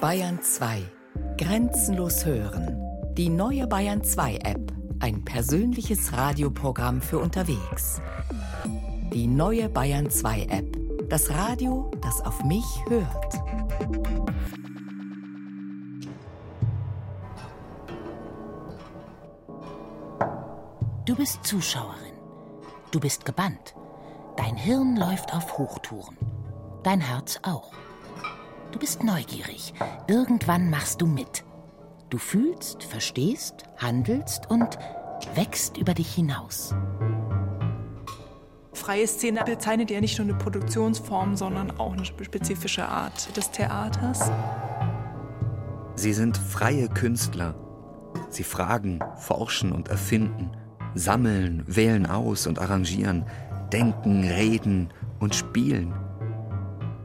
Bayern 2. Grenzenlos hören. Die neue Bayern 2 App. Ein persönliches Radioprogramm für unterwegs. Die neue Bayern 2 App. Das Radio, das auf mich hört. Du bist Zuschauerin. Du bist gebannt. Dein Hirn läuft auf Hochtouren. Dein Herz auch. Du bist neugierig. Irgendwann machst du mit. Du fühlst, verstehst, handelst und wächst über dich hinaus. Freie Szene bezeichnet ja nicht nur eine Produktionsform, sondern auch eine spezifische Art des Theaters. Sie sind freie Künstler. Sie fragen, forschen und erfinden, sammeln, wählen aus und arrangieren, denken, reden und spielen.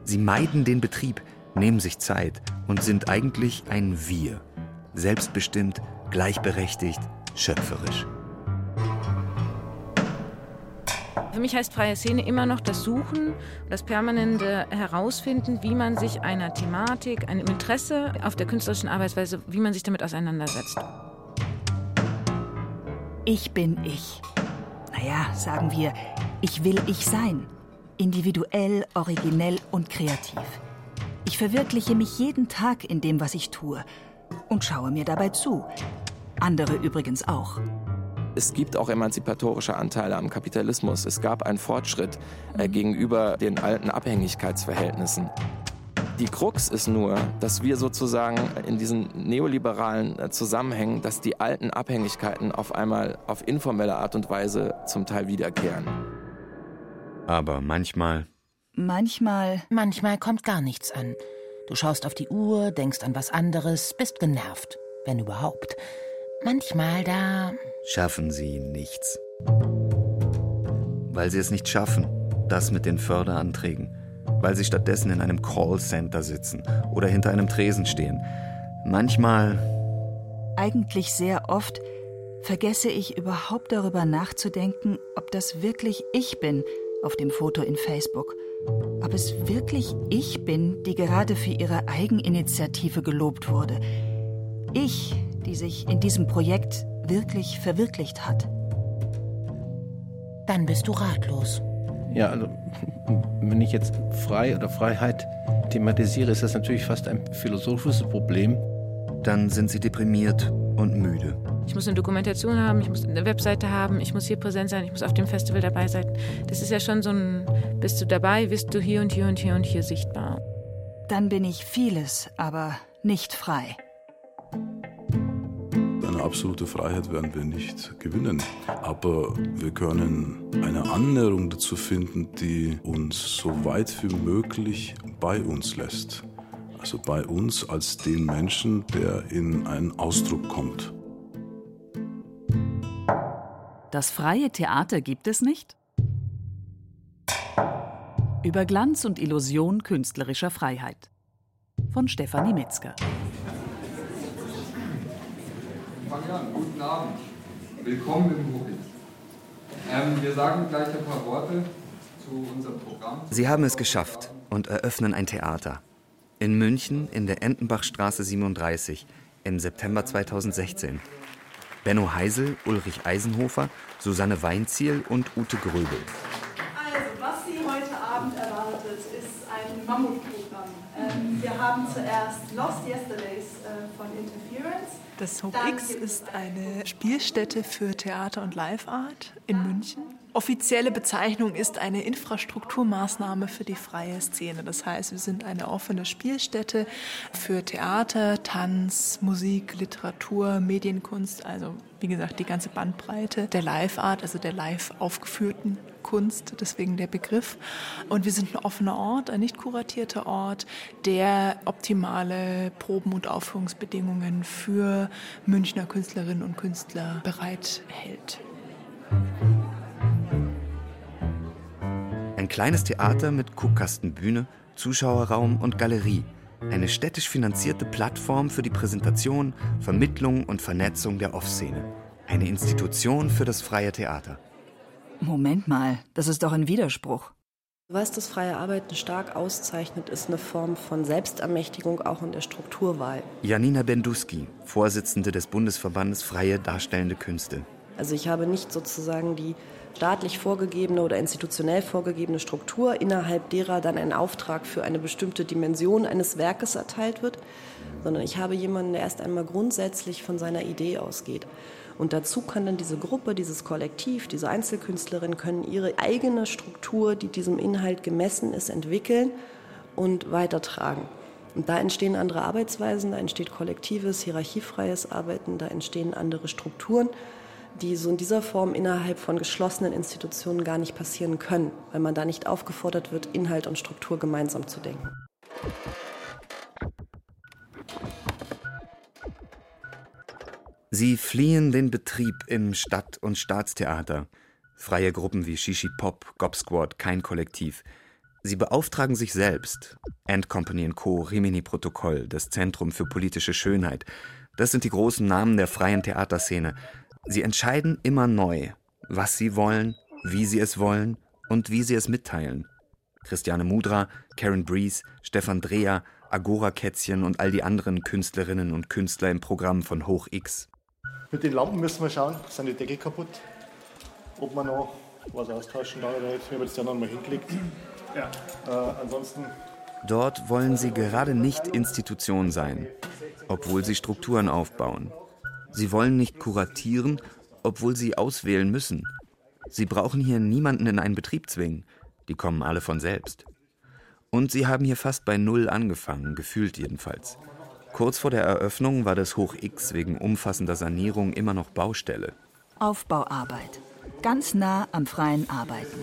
Sie meiden den Betrieb, nehmen sich Zeit und sind eigentlich ein Wir. Selbstbestimmt, gleichberechtigt, schöpferisch. Für mich heißt freie Szene immer noch das Suchen, das permanente Herausfinden, wie man sich einer Thematik, einem Interesse auf der künstlerischen Arbeitsweise, wie man sich damit auseinandersetzt. Ich bin ich. Naja, sagen wir, ich will ich sein. Individuell, originell und kreativ. Ich verwirkliche mich jeden Tag in dem, was ich tue und schaue mir dabei zu. Andere übrigens auch. Es gibt auch emanzipatorische Anteile am Kapitalismus. Es gab einen Fortschritt äh, gegenüber den alten Abhängigkeitsverhältnissen. Die Krux ist nur, dass wir sozusagen in diesen neoliberalen äh, Zusammenhängen, dass die alten Abhängigkeiten auf einmal auf informelle Art und Weise zum Teil wiederkehren. Aber manchmal. Manchmal. Manchmal kommt gar nichts an. Du schaust auf die Uhr, denkst an was anderes, bist genervt, wenn überhaupt. Manchmal da. Schaffen sie nichts. Weil sie es nicht schaffen, das mit den Förderanträgen. Weil sie stattdessen in einem Callcenter sitzen oder hinter einem Tresen stehen. Manchmal. Eigentlich sehr oft vergesse ich überhaupt darüber nachzudenken, ob das wirklich ich bin auf dem Foto in Facebook. Ob es wirklich ich bin, die gerade für ihre Eigeninitiative gelobt wurde. Ich, die sich in diesem Projekt wirklich verwirklicht hat. Dann bist du ratlos. Ja, also wenn ich jetzt frei oder Freiheit thematisiere, ist das natürlich fast ein philosophisches Problem. Dann sind sie deprimiert und müde. Ich muss eine Dokumentation haben, ich muss eine Webseite haben, ich muss hier präsent sein, ich muss auf dem Festival dabei sein. Das ist ja schon so ein, bist du dabei, bist du hier und hier und hier und hier sichtbar. Dann bin ich vieles, aber nicht frei. Eine absolute Freiheit werden wir nicht gewinnen. Aber wir können eine Annäherung dazu finden, die uns so weit wie möglich bei uns lässt. Also bei uns als den Menschen, der in einen Ausdruck kommt. Das freie Theater gibt es nicht? Über Glanz und Illusion künstlerischer Freiheit. Von Stefanie Metzger. Wir an. Guten Abend. Willkommen im Hochit. Ähm, wir sagen gleich ein paar Worte zu unserem Programm. Sie haben es geschafft und eröffnen ein Theater. In München in der Entenbachstraße 37 im September 2016. Benno Heisel, Ulrich Eisenhofer, Susanne Weinziel und Ute Gröbel. Also, was Sie heute Abend erwartet, ist ein Mammutprogramm. Ähm, wir haben zuerst Lost Yesterdays äh, von Interference. Das Hope X ist eine Spielstätte für Theater und Live Art in München. Offizielle Bezeichnung ist eine Infrastrukturmaßnahme für die freie Szene. Das heißt, wir sind eine offene Spielstätte für Theater, Tanz, Musik, Literatur, Medienkunst, also wie gesagt die ganze Bandbreite der Live-Art, also der live aufgeführten Kunst, deswegen der Begriff. Und wir sind ein offener Ort, ein nicht kuratierter Ort, der optimale Proben- und Aufführungsbedingungen für Münchner Künstlerinnen und Künstler bereithält. Ein kleines Theater mit Guckkastenbühne, Zuschauerraum und Galerie. Eine städtisch finanzierte Plattform für die Präsentation, Vermittlung und Vernetzung der Off-Szene. Eine Institution für das freie Theater. Moment mal, das ist doch ein Widerspruch. Was das freie Arbeiten stark auszeichnet, ist eine Form von Selbstermächtigung auch in der Strukturwahl. Janina Benduski, Vorsitzende des Bundesverbandes Freie Darstellende Künste. Also ich habe nicht sozusagen die staatlich vorgegebene oder institutionell vorgegebene Struktur, innerhalb derer dann ein Auftrag für eine bestimmte Dimension eines Werkes erteilt wird, sondern ich habe jemanden, der erst einmal grundsätzlich von seiner Idee ausgeht. Und dazu kann dann diese Gruppe, dieses Kollektiv, diese Einzelkünstlerin können ihre eigene Struktur, die diesem Inhalt gemessen ist, entwickeln und weitertragen. Und da entstehen andere Arbeitsweisen, da entsteht kollektives, hierarchiefreies Arbeiten, da entstehen andere Strukturen, die so in dieser Form innerhalb von geschlossenen Institutionen gar nicht passieren können, weil man da nicht aufgefordert wird, Inhalt und Struktur gemeinsam zu denken. Sie fliehen den Betrieb im Stadt- und Staatstheater. Freie Gruppen wie Shishi Pop, Gob Squad, kein Kollektiv. Sie beauftragen sich selbst. Ant Company Co., Rimini Protokoll, das Zentrum für politische Schönheit. Das sind die großen Namen der freien Theaterszene. Sie entscheiden immer neu, was sie wollen, wie sie es wollen und wie sie es mitteilen. Christiane Mudra, Karen Breeze, Stefan Dreher, Agora Kätzchen und all die anderen Künstlerinnen und Künstler im Programm von Hoch X. Mit den Lampen müssen wir schauen, sind die Deckel kaputt? Ob wir noch was austauschen da oder jetzt, wir haben jetzt ja noch mal hingelegt. Ja. Äh, ansonsten. Dort wollen sie gerade nicht Institution sein, obwohl sie Strukturen aufbauen. Sie wollen nicht kuratieren, obwohl sie auswählen müssen. Sie brauchen hier niemanden in einen Betrieb zwingen. Die kommen alle von selbst. Und sie haben hier fast bei Null angefangen, gefühlt jedenfalls. Kurz vor der Eröffnung war das Hoch X wegen umfassender Sanierung immer noch Baustelle. Aufbauarbeit. Ganz nah am freien Arbeiten.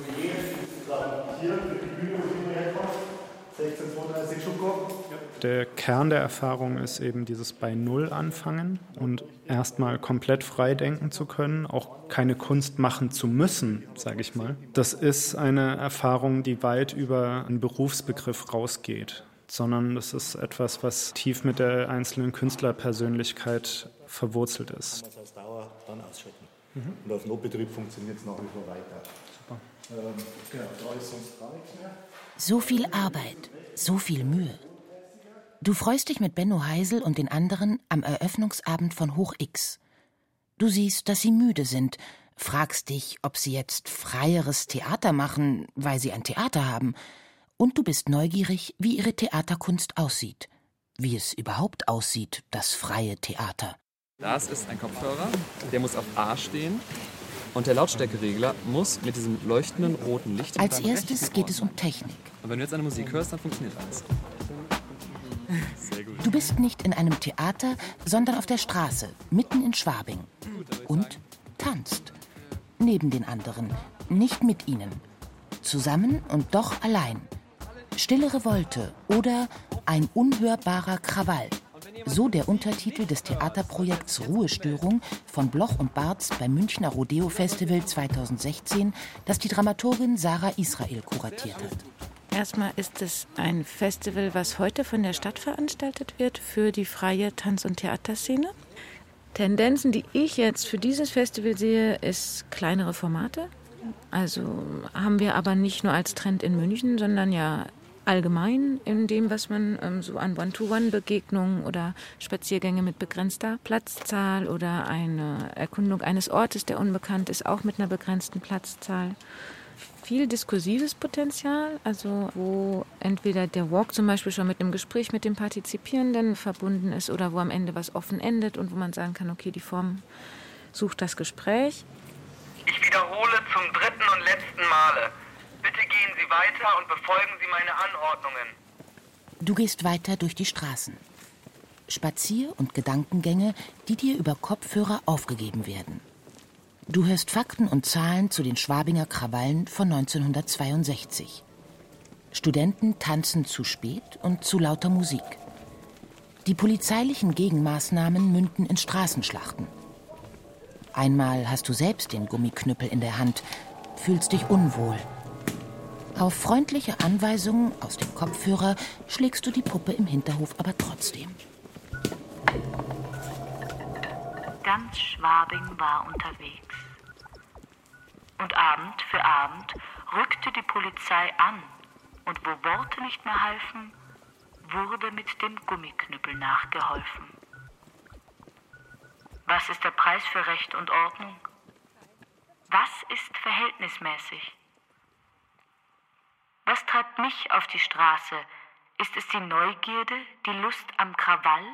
Der Kern der Erfahrung ist eben dieses bei Null anfangen und erstmal komplett frei denken zu können, auch keine Kunst machen zu müssen, sage ich mal. Das ist eine Erfahrung, die weit über einen Berufsbegriff rausgeht sondern es ist etwas, was tief mit der einzelnen Künstlerpersönlichkeit verwurzelt ist. Das heißt Dauer dann ausschütten. Mhm. Und auf Notbetrieb funktioniert es nach wie vor weiter. Super. Ähm, genau, da ist sonst gar nichts mehr. So viel Arbeit, so viel Mühe. Du freust dich mit Benno Heisel und den anderen am Eröffnungsabend von Hoch X. Du siehst, dass sie müde sind, fragst dich, ob sie jetzt freieres Theater machen, weil sie ein Theater haben, und du bist neugierig, wie ihre Theaterkunst aussieht. Wie es überhaupt aussieht, das freie Theater. Das ist ein Kopfhörer, der muss auf A stehen. Und der Lautstärkeregler muss mit diesem leuchtenden roten Licht. Als erstes geht es um Technik. Und wenn du jetzt eine Musik hörst, dann funktioniert alles. Du bist nicht in einem Theater, sondern auf der Straße, mitten in Schwabing. Und tanzt. Neben den anderen, nicht mit ihnen. Zusammen und doch allein. Stille Revolte oder Ein unhörbarer Krawall. So der Untertitel des Theaterprojekts Ruhestörung von Bloch und Barz beim Münchner Rodeo Festival 2016, das die Dramaturgin Sarah Israel kuratiert hat. Erstmal ist es ein Festival, was heute von der Stadt veranstaltet wird für die freie Tanz- und Theaterszene. Tendenzen, die ich jetzt für dieses Festival sehe, ist kleinere Formate. Also haben wir aber nicht nur als Trend in München, sondern ja allgemein in dem, was man ähm, so an One-to-One-Begegnungen oder Spaziergänge mit begrenzter Platzzahl oder eine Erkundung eines Ortes, der unbekannt ist, auch mit einer begrenzten Platzzahl. Viel diskursives Potenzial, also wo entweder der Walk zum Beispiel schon mit einem Gespräch mit dem Partizipierenden verbunden ist oder wo am Ende was offen endet und wo man sagen kann, okay, die Form sucht das Gespräch. Ich wiederhole zum dritten und letzten Male. Bitte gehen Sie weiter und befolgen Sie meine Anordnungen. Du gehst weiter durch die Straßen. Spazier- und Gedankengänge, die dir über Kopfhörer aufgegeben werden. Du hörst Fakten und Zahlen zu den Schwabinger Krawallen von 1962. Studenten tanzen zu spät und zu lauter Musik. Die polizeilichen Gegenmaßnahmen münden in Straßenschlachten. Einmal hast du selbst den Gummiknüppel in der Hand, fühlst dich unwohl auf freundliche Anweisungen aus dem Kopfhörer schlägst du die Puppe im Hinterhof aber trotzdem. Ganz Schwabing war unterwegs. Und Abend für Abend rückte die Polizei an Und wo Worte nicht mehr halfen, wurde mit dem Gummiknüppel nachgeholfen. Was ist der Preis für Recht und Ordnung? Was ist verhältnismäßig? Was treibt mich auf die Straße? Ist es die Neugierde, die Lust am Krawall,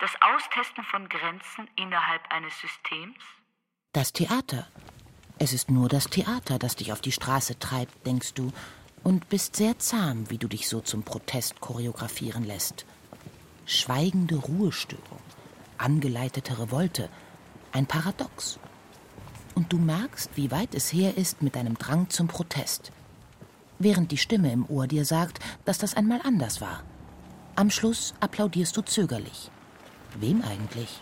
das Austesten von Grenzen innerhalb eines Systems? Das Theater. Es ist nur das Theater, das dich auf die Straße treibt, denkst du, und bist sehr zahm, wie du dich so zum Protest choreografieren lässt. Schweigende Ruhestörung, angeleitete Revolte, ein Paradox. Und du merkst, wie weit es her ist mit deinem Drang zum Protest. Während die Stimme im Ohr dir sagt, dass das einmal anders war. Am Schluss applaudierst du zögerlich. Wem eigentlich?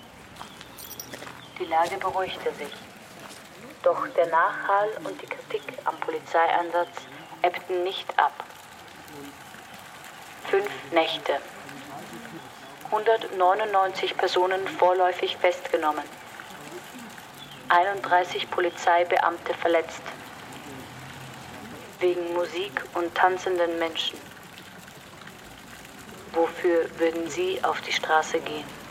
Die Lage beruhigte sich. Doch der Nachhall und die Kritik am Polizeieinsatz ebbten nicht ab. Fünf Nächte. 199 Personen vorläufig festgenommen. 31 Polizeibeamte verletzt. Wegen Musik und tanzenden Menschen. Wofür würden Sie auf die Straße gehen?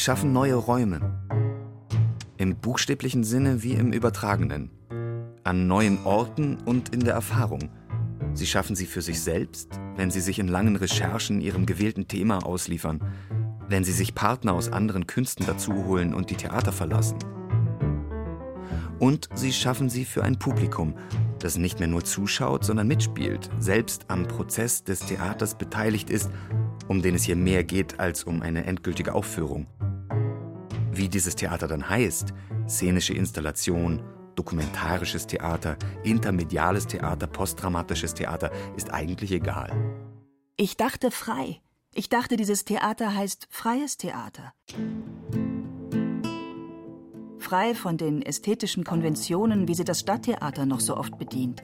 Schaffen neue Räume. Im buchstäblichen Sinne wie im übertragenen. An neuen Orten und in der Erfahrung. Sie schaffen sie für sich selbst, wenn sie sich in langen Recherchen ihrem gewählten Thema ausliefern, wenn sie sich Partner aus anderen Künsten dazuholen und die Theater verlassen. Und sie schaffen sie für ein Publikum, das nicht mehr nur zuschaut, sondern mitspielt, selbst am Prozess des Theaters beteiligt ist, um den es hier mehr geht als um eine endgültige Aufführung. Wie dieses Theater dann heißt, szenische Installation, dokumentarisches Theater, intermediales Theater, postdramatisches Theater, ist eigentlich egal. Ich dachte frei. Ich dachte, dieses Theater heißt freies Theater. Frei von den ästhetischen Konventionen, wie sie das Stadttheater noch so oft bedient.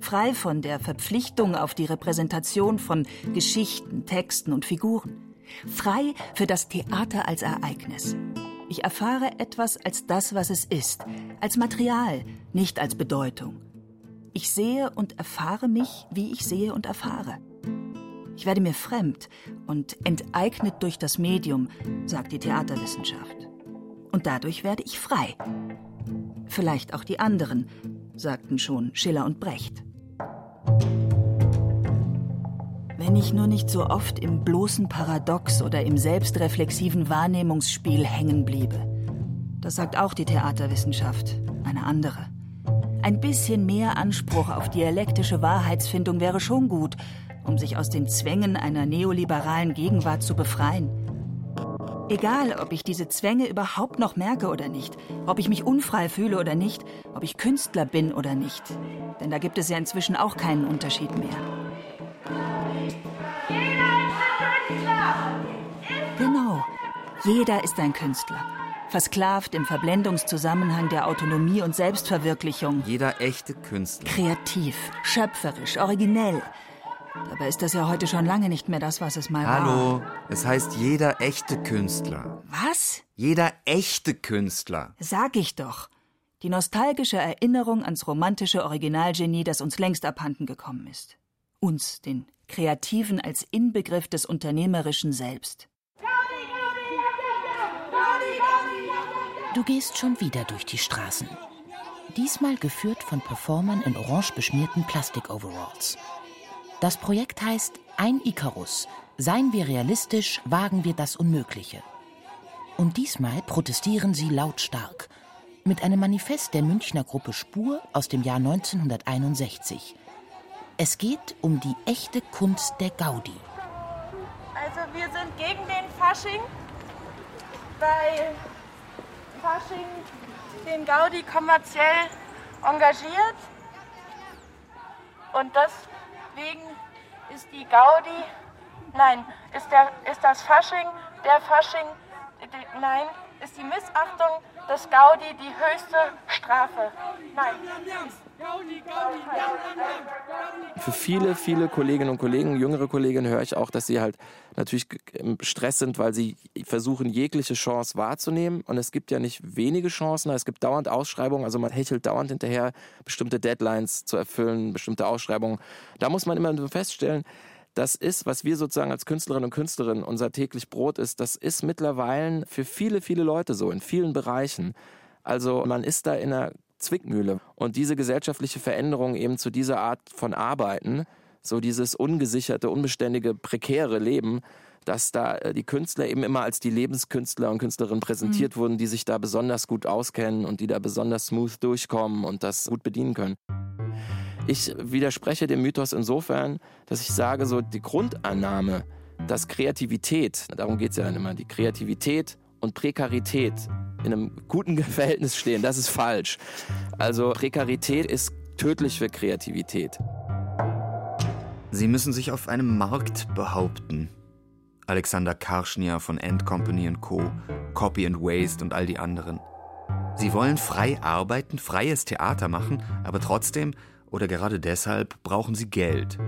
Frei von der Verpflichtung auf die Repräsentation von Geschichten, Texten und Figuren. Frei für das Theater als Ereignis. Ich erfahre etwas als das, was es ist, als Material, nicht als Bedeutung. Ich sehe und erfahre mich, wie ich sehe und erfahre. Ich werde mir fremd und enteignet durch das Medium, sagt die Theaterwissenschaft. Und dadurch werde ich frei. Vielleicht auch die anderen, sagten schon Schiller und Brecht. Wenn ich nur nicht so oft im bloßen Paradox oder im selbstreflexiven Wahrnehmungsspiel hängen bliebe. Das sagt auch die Theaterwissenschaft, eine andere. Ein bisschen mehr Anspruch auf dialektische Wahrheitsfindung wäre schon gut, um sich aus den Zwängen einer neoliberalen Gegenwart zu befreien. Egal, ob ich diese Zwänge überhaupt noch merke oder nicht, ob ich mich unfrei fühle oder nicht, ob ich Künstler bin oder nicht. Denn da gibt es ja inzwischen auch keinen Unterschied mehr. Genau, jeder ist ein Künstler. Versklavt im Verblendungszusammenhang der Autonomie und Selbstverwirklichung. Jeder echte Künstler. Kreativ, schöpferisch, originell. Dabei ist das ja heute schon lange nicht mehr das, was es mal war. Hallo, es heißt jeder echte Künstler. Was? Jeder echte Künstler. Sag ich doch. Die nostalgische Erinnerung ans romantische Originalgenie, das uns längst abhanden gekommen ist. Uns, den Kreativen als Inbegriff des Unternehmerischen selbst. Du gehst schon wieder durch die Straßen. Diesmal geführt von Performern in orange beschmierten Plastik-Overalls. Das Projekt heißt Ein Ikarus. Seien wir realistisch, wagen wir das Unmögliche. Und diesmal protestieren sie lautstark mit einem Manifest der Münchner Gruppe Spur aus dem Jahr 1961. Es geht um die echte Kunst der Gaudi. Also wir sind gegen den Fasching, weil Fasching den Gaudi kommerziell engagiert. Und deswegen ist die Gaudi, nein, ist, der, ist das Fasching, der Fasching, nein, ist die Missachtung des Gaudi die höchste Strafe. Nein. Für viele, viele Kolleginnen und Kollegen, jüngere Kolleginnen, höre ich auch, dass sie halt natürlich im Stress sind, weil sie versuchen, jegliche Chance wahrzunehmen. Und es gibt ja nicht wenige Chancen, es gibt dauernd Ausschreibungen, also man hechelt dauernd hinterher, bestimmte Deadlines zu erfüllen, bestimmte Ausschreibungen. Da muss man immer feststellen, das ist, was wir sozusagen als Künstlerinnen und Künstlerinnen unser täglich Brot ist, das ist mittlerweile für viele, viele Leute so, in vielen Bereichen. Also man ist da in einer Zwickmühle. Und diese gesellschaftliche Veränderung eben zu dieser Art von Arbeiten, so dieses ungesicherte, unbeständige, prekäre Leben, dass da äh, die Künstler eben immer als die Lebenskünstler und Künstlerinnen präsentiert mhm. wurden, die sich da besonders gut auskennen und die da besonders smooth durchkommen und das gut bedienen können. Ich widerspreche dem Mythos insofern, dass ich sage, so die Grundannahme, dass Kreativität, darum geht es ja dann immer, die Kreativität und Prekarität in einem guten Verhältnis stehen, das ist falsch. Also Prekarität ist tödlich für Kreativität. Sie müssen sich auf einem Markt behaupten. Alexander Karschnia von End Company Co., Copy and Waste und all die anderen. Sie wollen frei arbeiten, freies Theater machen, aber trotzdem oder gerade deshalb brauchen sie Geld.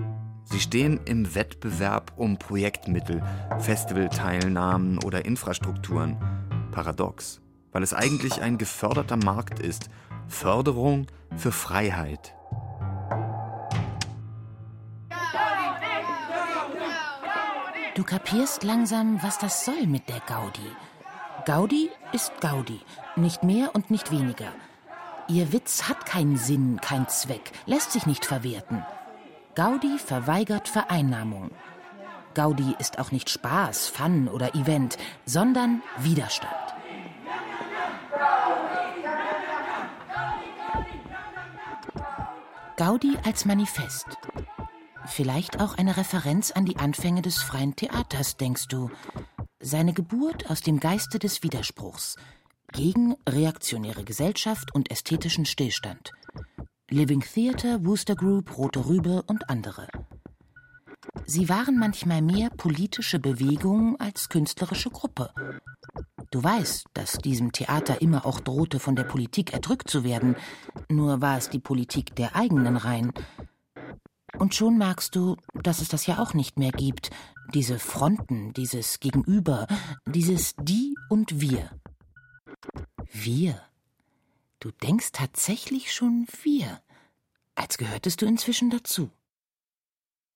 Sie stehen im Wettbewerb um Projektmittel, Festivalteilnahmen oder Infrastrukturen. Paradox, weil es eigentlich ein geförderter Markt ist. Förderung für Freiheit. Du kapierst langsam, was das soll mit der Gaudi. Gaudi ist Gaudi, nicht mehr und nicht weniger. Ihr Witz hat keinen Sinn, keinen Zweck, lässt sich nicht verwerten. Gaudi verweigert Vereinnahmung. Gaudi ist auch nicht Spaß, Fun oder Event, sondern Widerstand. Gaudi als Manifest. Vielleicht auch eine Referenz an die Anfänge des freien Theaters, denkst du. Seine Geburt aus dem Geiste des Widerspruchs, gegen reaktionäre Gesellschaft und ästhetischen Stillstand. Living Theatre, Wooster Group, Rote Rübe und andere. Sie waren manchmal mehr politische Bewegungen als künstlerische Gruppe. Du weißt, dass diesem Theater immer auch drohte, von der Politik erdrückt zu werden, nur war es die Politik der eigenen Reihen. Und schon merkst du, dass es das ja auch nicht mehr gibt, diese Fronten, dieses Gegenüber, dieses Die und Wir. Wir. Du denkst tatsächlich schon wir, als gehörtest du inzwischen dazu.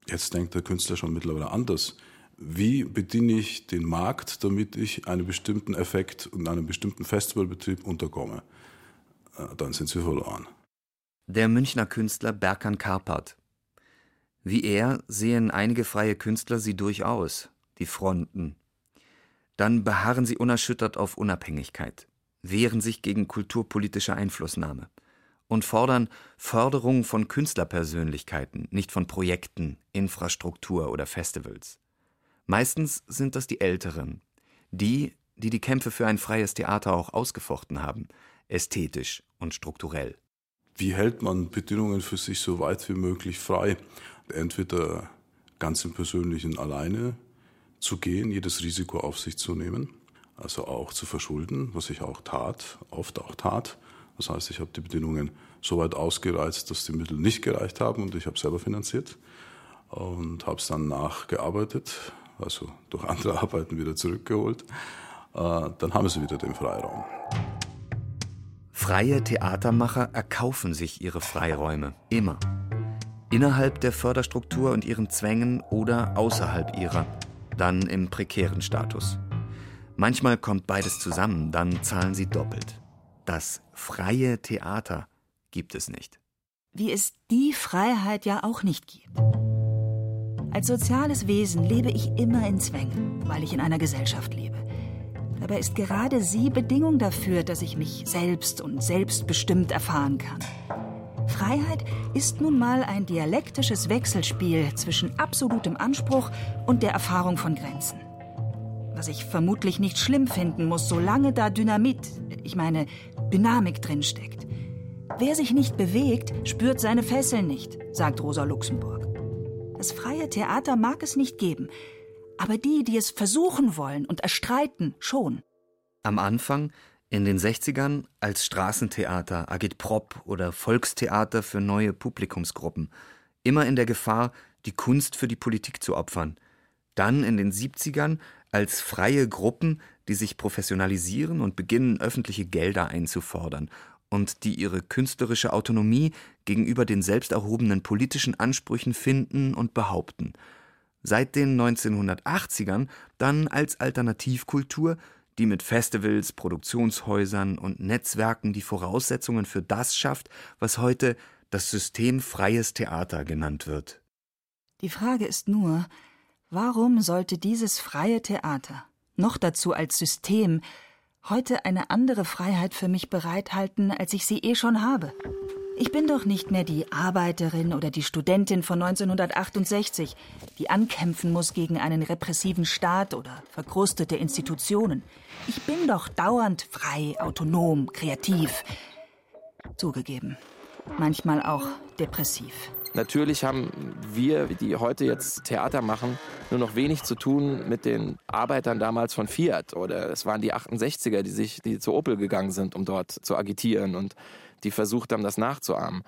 Jetzt denkt der Künstler schon mittlerweile anders. Wie bediene ich den Markt, damit ich einen bestimmten Effekt und einen bestimmten Festivalbetrieb unterkomme? Äh, dann sind sie verloren. Der Münchner Künstler Berkan Karpert. Wie er sehen einige freie Künstler sie durchaus, die Fronten. Dann beharren sie unerschüttert auf Unabhängigkeit wehren sich gegen kulturpolitische Einflussnahme und fordern Förderung von Künstlerpersönlichkeiten, nicht von Projekten, Infrastruktur oder Festivals. Meistens sind das die Älteren, die, die die Kämpfe für ein freies Theater auch ausgefochten haben, ästhetisch und strukturell. Wie hält man Bedingungen für sich so weit wie möglich frei? Entweder ganz im Persönlichen alleine zu gehen, jedes Risiko auf sich zu nehmen, also auch zu verschulden, was ich auch tat, oft auch tat. Das heißt, ich habe die Bedingungen so weit ausgereizt, dass die Mittel nicht gereicht haben und ich habe selber finanziert und habe es dann nachgearbeitet, also durch andere Arbeiten wieder zurückgeholt. Äh, dann haben sie wieder den Freiraum. Freie Theatermacher erkaufen sich ihre Freiräume, immer. Innerhalb der Förderstruktur und ihren Zwängen oder außerhalb ihrer, dann im prekären Status. Manchmal kommt beides zusammen, dann zahlen sie doppelt. Das freie Theater gibt es nicht. Wie es die Freiheit ja auch nicht gibt. Als soziales Wesen lebe ich immer in Zwängen, weil ich in einer Gesellschaft lebe. Dabei ist gerade sie Bedingung dafür, dass ich mich selbst und selbstbestimmt erfahren kann. Freiheit ist nun mal ein dialektisches Wechselspiel zwischen absolutem Anspruch und der Erfahrung von Grenzen was ich vermutlich nicht schlimm finden muss, solange da Dynamit, ich meine Dynamik drinsteckt. Wer sich nicht bewegt, spürt seine Fesseln nicht, sagt Rosa Luxemburg. Das freie Theater mag es nicht geben, aber die, die es versuchen wollen und erstreiten, schon. Am Anfang, in den 60ern, als Straßentheater, Agitprop oder Volkstheater für neue Publikumsgruppen. Immer in der Gefahr, die Kunst für die Politik zu opfern. Dann in den 70ern als freie Gruppen, die sich professionalisieren und beginnen, öffentliche Gelder einzufordern und die ihre künstlerische Autonomie gegenüber den selbst erhobenen politischen Ansprüchen finden und behaupten. Seit den 1980ern dann als Alternativkultur, die mit Festivals, Produktionshäusern und Netzwerken die Voraussetzungen für das schafft, was heute das System freies Theater genannt wird. Die Frage ist nur, warum sollte dieses freie Theater, noch dazu als System, heute eine andere Freiheit für mich bereithalten, als ich sie eh schon habe? Ich bin doch nicht mehr die Arbeiterin oder die Studentin von 1968, die ankämpfen muss gegen einen repressiven Staat oder verkrustete Institutionen. Ich bin doch dauernd frei, autonom, kreativ. Zugegeben, manchmal auch depressiv. Natürlich haben wir, die heute jetzt Theater machen, nur noch wenig zu tun mit den Arbeitern damals von Fiat oder es waren die 68er, die sich, die zu Opel gegangen sind, um dort zu agitieren und die versucht haben, das nachzuahmen.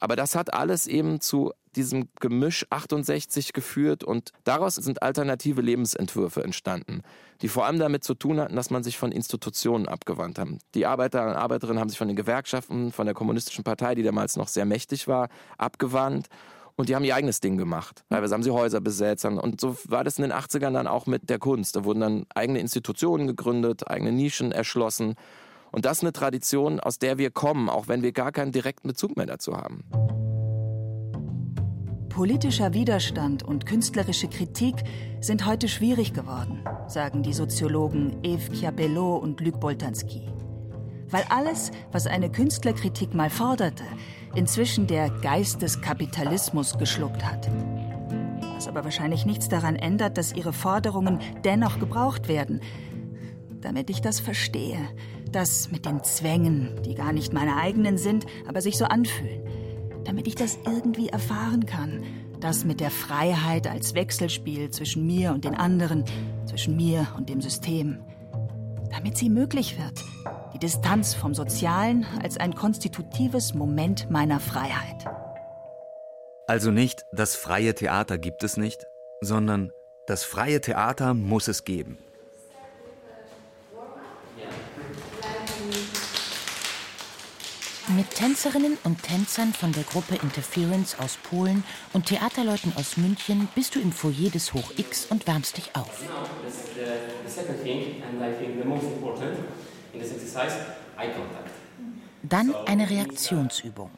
Aber das hat alles eben zu diesem Gemisch 68 geführt und daraus sind alternative Lebensentwürfe entstanden, die vor allem damit zu tun hatten, dass man sich von Institutionen abgewandt haben. Die Arbeiter und Arbeiterinnen haben sich von den Gewerkschaften, von der kommunistischen Partei, die damals noch sehr mächtig war, abgewandt und die haben ihr eigenes Ding gemacht. Teilweise haben sie Häuser besetzt. Und so war das in den 80ern dann auch mit der Kunst. Da wurden dann eigene Institutionen gegründet, eigene Nischen erschlossen. Und das ist eine Tradition, aus der wir kommen, auch wenn wir gar keinen direkten Bezug mehr dazu haben. Politischer Widerstand und künstlerische Kritik sind heute schwierig geworden, sagen die Soziologen Eve Chiapello und Luc Boltanski. Weil alles, was eine Künstlerkritik mal forderte, inzwischen der Geist des Kapitalismus geschluckt hat. Was aber wahrscheinlich nichts daran ändert, dass ihre Forderungen dennoch gebraucht werden. Damit ich das verstehe, das mit den Zwängen, die gar nicht meine eigenen sind, aber sich so anfühlen. Damit ich das irgendwie erfahren kann. Das mit der Freiheit als Wechselspiel zwischen mir und den anderen, zwischen mir und dem System. Damit sie möglich wird. Die Distanz vom Sozialen als ein konstitutives Moment meiner Freiheit. Also nicht, das freie Theater gibt es nicht, sondern das freie Theater muss es geben. Mit Tänzerinnen und Tänzern von der Gruppe Interference aus Polen und Theaterleuten aus München bist du im Foyer des Hoch X und wärmst dich auf. Dann eine Reaktionsübung.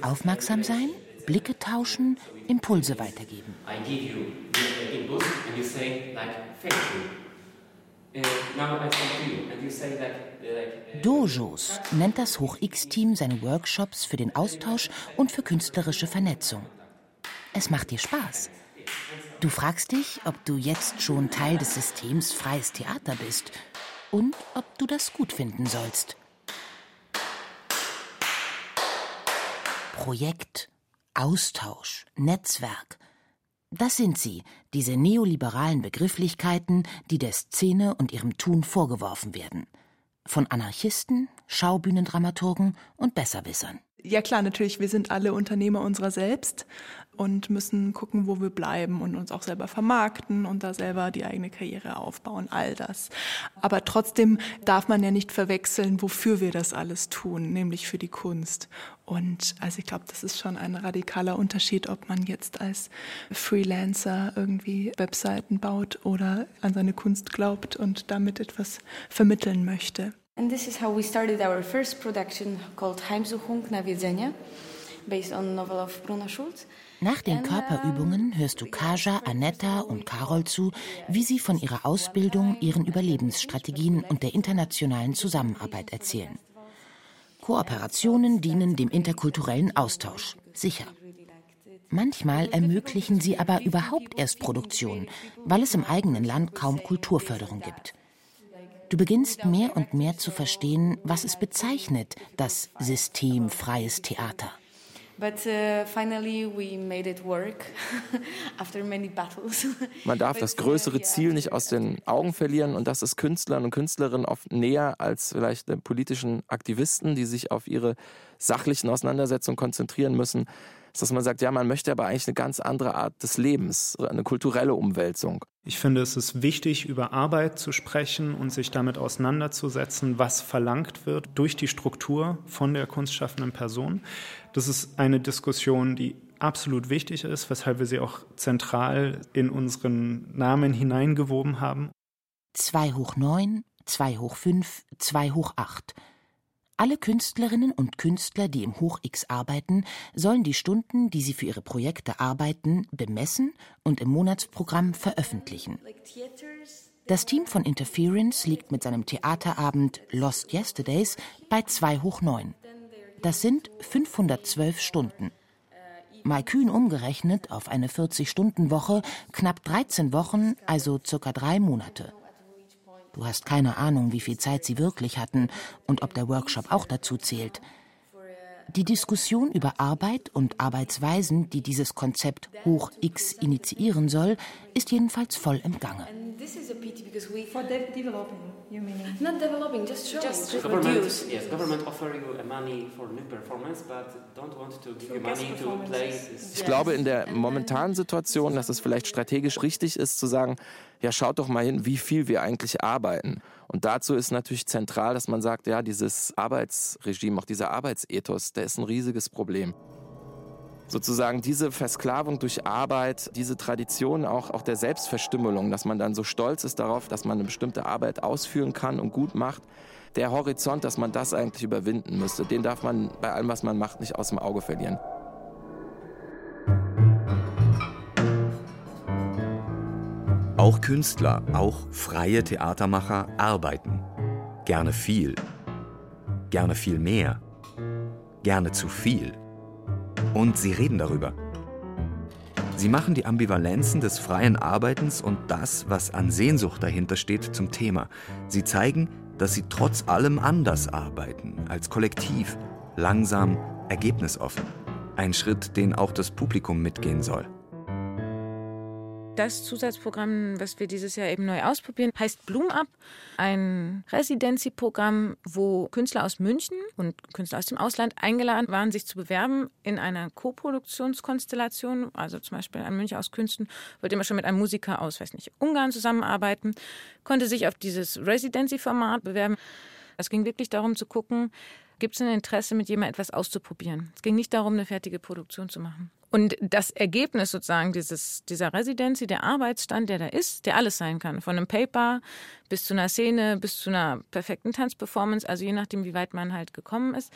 Aufmerksam sein, Blicke tauschen, Impulse weitergeben. I give you the impulse and you say like thank you. Dojos nennt das Hoch-X-Team seine Workshops für den Austausch und für künstlerische Vernetzung. Es macht dir Spaß. Du fragst dich, ob du jetzt schon Teil des Systems freies Theater bist und ob du das gut finden sollst. Projekt, Austausch, Netzwerk – das sind sie, diese neoliberalen Begrifflichkeiten, die der Szene und ihrem Tun vorgeworfen werden. Von Anarchisten, Schaubühnendramaturgen und Besserwissern. Ja klar, natürlich, wir sind alle Unternehmer unserer selbst und müssen gucken, wo wir bleiben und uns auch selber vermarkten und da selber die eigene Karriere aufbauen, all das. Aber trotzdem darf man ja nicht verwechseln, wofür wir das alles tun, nämlich für die Kunst. Und also ich glaube, das ist schon ein radikaler Unterschied, ob man jetzt als Freelancer irgendwie Webseiten baut oder an seine Kunst glaubt und damit etwas vermitteln möchte. And this is how we started our first production called Heimsuchung Nawiedzenia, based on novel of Bruna Schulz. Nach den Körperübungen hörst du Kaja, Anetta und Carol zu, wie sie von ihrer Ausbildung, ihren Überlebensstrategien und der internationalen Zusammenarbeit erzählen. Kooperationen dienen dem interkulturellen Austausch, sicher. Manchmal ermöglichen sie aber überhaupt erst Produktionen, weil es im eigenen Land kaum Kulturförderung gibt. Du beginnst mehr und mehr zu verstehen, was es bezeichnet, das System freies Theater. But uh, finally we made it work after many battles. Man darf das größere Ziel nicht aus den Augen verlieren und das ist Künstlern und Künstlerinnen oft näher als vielleicht politischen Aktivisten, die sich auf ihre sachlichen Auseinandersetzungen konzentrieren müssen ist, dass man sagt, ja, man möchte aber eigentlich eine ganz andere Art des Lebens, eine kulturelle Umwälzung. Ich finde, es ist wichtig, über Arbeit zu sprechen und sich damit auseinanderzusetzen, was verlangt wird durch die Struktur von der kunstschaffenden Person. Das ist eine Diskussion, die absolut wichtig ist, weshalb wir sie auch zentral in unseren Namen hineingewoben haben. 2 hoch 9, 2 hoch 5, 2 hoch 8. Alle Künstlerinnen und Künstler, die im Hoch X arbeiten, sollen die Stunden, die sie für ihre Projekte arbeiten, bemessen und im Monatsprogramm veröffentlichen. Das Team von Interference liegt mit seinem Theaterabend Lost Yesterdays bei 2 hoch 9. Das sind 512 Stunden. Mal kühn umgerechnet auf eine 40-Stunden-Woche, knapp 13 Wochen, also circa drei Monate. Du hast keine Ahnung, wie viel Zeit sie wirklich hatten und ob der Workshop auch dazu zählt. Die Diskussion über Arbeit und Arbeitsweisen, die dieses Konzept Hoch X initiieren soll, ist jedenfalls voll im Gange. This is a pity because we for de developing, you mean? Not developing, just showing, just to government, produce. Yes, government offer you money for new performance, but don't want to give you money to play. Ich glaube in der momentanen Situation, dass es vielleicht strategisch richtig ist zu sagen, ja schaut doch mal hin, wie viel wir eigentlich arbeiten. Und dazu ist natürlich zentral, dass man sagt, ja dieses Arbeitsregime, auch dieser Arbeitsethos, der ist ein riesiges Problem sozusagen diese Versklavung durch Arbeit, diese Tradition auch, auch der Selbstverstümmelung, dass man dann so stolz ist darauf, dass man eine bestimmte Arbeit ausführen kann und gut macht, der Horizont, dass man das eigentlich überwinden müsste, den darf man bei allem, was man macht, nicht aus dem Auge verlieren. Auch Künstler, auch freie Theatermacher arbeiten. Gerne viel. Gerne viel mehr. Gerne zu viel. Und sie reden darüber. Sie machen die Ambivalenzen des freien Arbeitens und das, was an Sehnsucht dahinter steht, zum Thema. Sie zeigen, dass sie trotz allem anders arbeiten, als Kollektiv, langsam, ergebnisoffen. Ein Schritt, den auch das Publikum mitgehen soll. Das Zusatzprogramm, was wir dieses Jahr eben neu ausprobieren, heißt Bloom Up. Ein Residency-Programm, wo Künstler aus München und Künstler aus dem Ausland eingeladen waren, sich zu bewerben in einer Co-Produktionskonstellation. Also zum Beispiel ein München aus Künsten wollte immer schon mit einem Musiker aus, weiß nicht, Ungarn zusammenarbeiten, konnte sich auf dieses Residency-Format bewerben. Es ging wirklich darum zu gucken, gibt es ein Interesse, mit jemandem etwas auszuprobieren. Es ging nicht darum, eine fertige Produktion zu machen. Und das Ergebnis sozusagen dieses, dieser Residency, der Arbeitsstand, der da ist, der alles sein kann. Von einem Paper bis zu einer Szene, bis zu einer perfekten Tanzperformance, also je nachdem, wie weit man halt gekommen ist,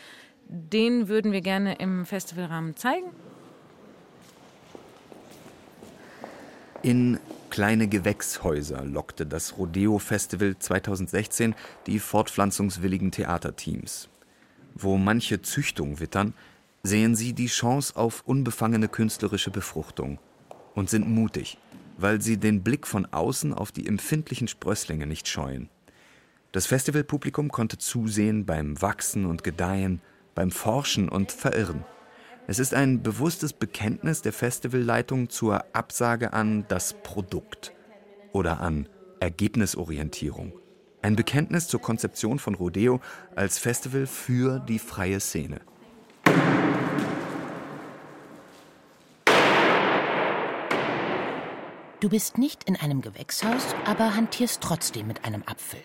den würden wir gerne im Festivalrahmen zeigen. In kleine Gewächshäuser lockte das Rodeo Festival 2016 die fortpflanzungswilligen Theaterteams. Wo manche Züchtung wittern, sehen sie die Chance auf unbefangene künstlerische Befruchtung und sind mutig, weil sie den Blick von außen auf die empfindlichen Sprösslinge nicht scheuen. Das Festivalpublikum konnte zusehen beim Wachsen und Gedeihen, beim Forschen und Verirren. Es ist ein bewusstes Bekenntnis der Festivalleitung zur Absage an das Produkt oder an Ergebnisorientierung. Ein Bekenntnis zur Konzeption von Rodeo als Festival für die freie Szene. Du bist nicht in einem Gewächshaus, aber hantierst trotzdem mit einem Apfel.